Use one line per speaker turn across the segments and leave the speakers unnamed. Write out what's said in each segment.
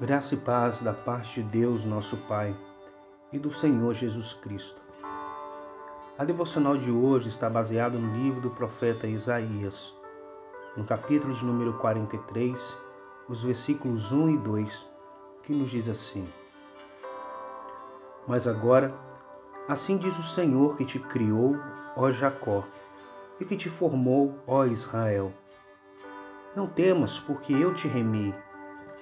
Graça e paz da parte de Deus, nosso Pai, e do Senhor Jesus Cristo. A devocional de hoje está baseada no livro do profeta Isaías, no capítulo de número 43, os versículos 1 e 2, que nos diz assim: Mas agora, assim diz o Senhor que te criou, ó Jacó, e que te formou, ó Israel. Não temas, porque eu te remei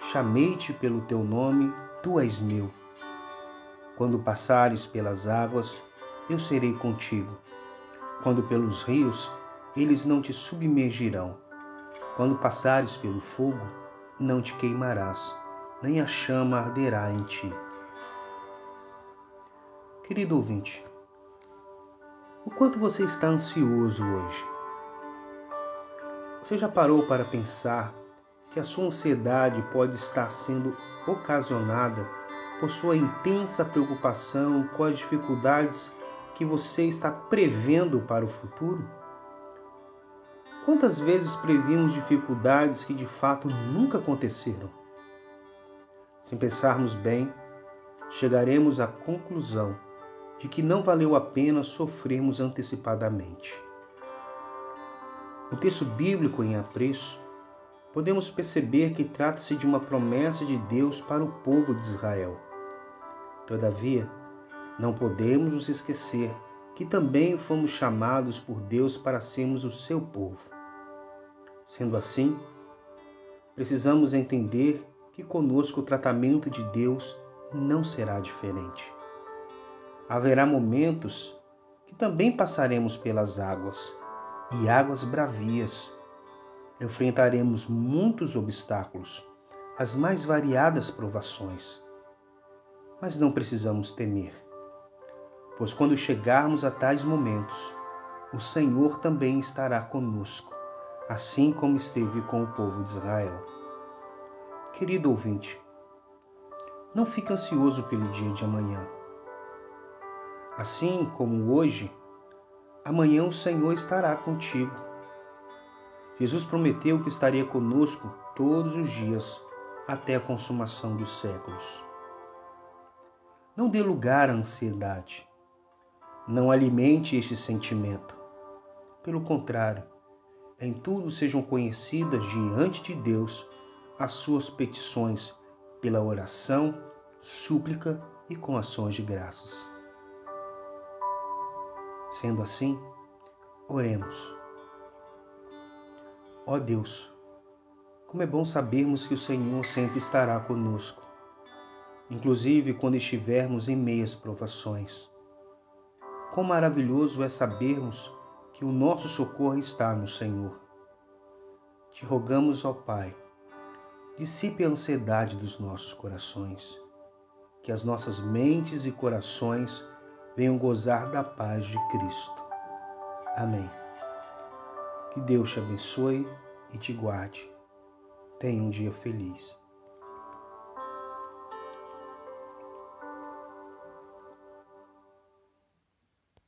chamei-te pelo teu nome, tu és meu. Quando passares pelas águas, eu serei contigo. Quando pelos rios, eles não te submergirão. Quando passares pelo fogo, não te queimarás, nem a chama arderá em ti. Querido ouvinte, o quanto você está ansioso hoje? Você já parou para pensar que a sua ansiedade pode estar sendo ocasionada por sua intensa preocupação com as dificuldades que você está prevendo para o futuro? Quantas vezes previmos dificuldades que de fato nunca aconteceram? Se pensarmos bem, chegaremos à conclusão de que não valeu a pena sofrermos antecipadamente. O texto bíblico em apreço podemos perceber que trata-se de uma promessa de Deus para o povo de Israel. Todavia, não podemos nos esquecer que também fomos chamados por Deus para sermos o seu povo. Sendo assim, precisamos entender que conosco o tratamento de Deus não será diferente. Haverá momentos que também passaremos pelas águas, e águas bravias, enfrentaremos muitos obstáculos, as mais variadas provações. Mas não precisamos temer, pois quando chegarmos a tais momentos, o Senhor também estará conosco, assim como esteve com o povo de Israel. Querido ouvinte, não fique ansioso pelo dia de amanhã. Assim como hoje, amanhã o Senhor estará contigo Jesus prometeu que estaria conosco todos os dias até a consumação dos séculos. Não dê lugar à ansiedade. Não alimente este sentimento. Pelo contrário, em tudo sejam conhecidas diante de Deus as suas petições pela oração, súplica e com ações de graças. Sendo assim, oremos. Ó Deus, como é bom sabermos que o Senhor sempre estará conosco, inclusive quando estivermos em meias provações. Quão maravilhoso é sabermos que o nosso socorro está no Senhor. Te rogamos, ó Pai, dissipe a ansiedade dos nossos corações, que as nossas mentes e corações venham gozar da paz de Cristo. Amém. Que Deus te abençoe e te guarde. Tenha um dia feliz.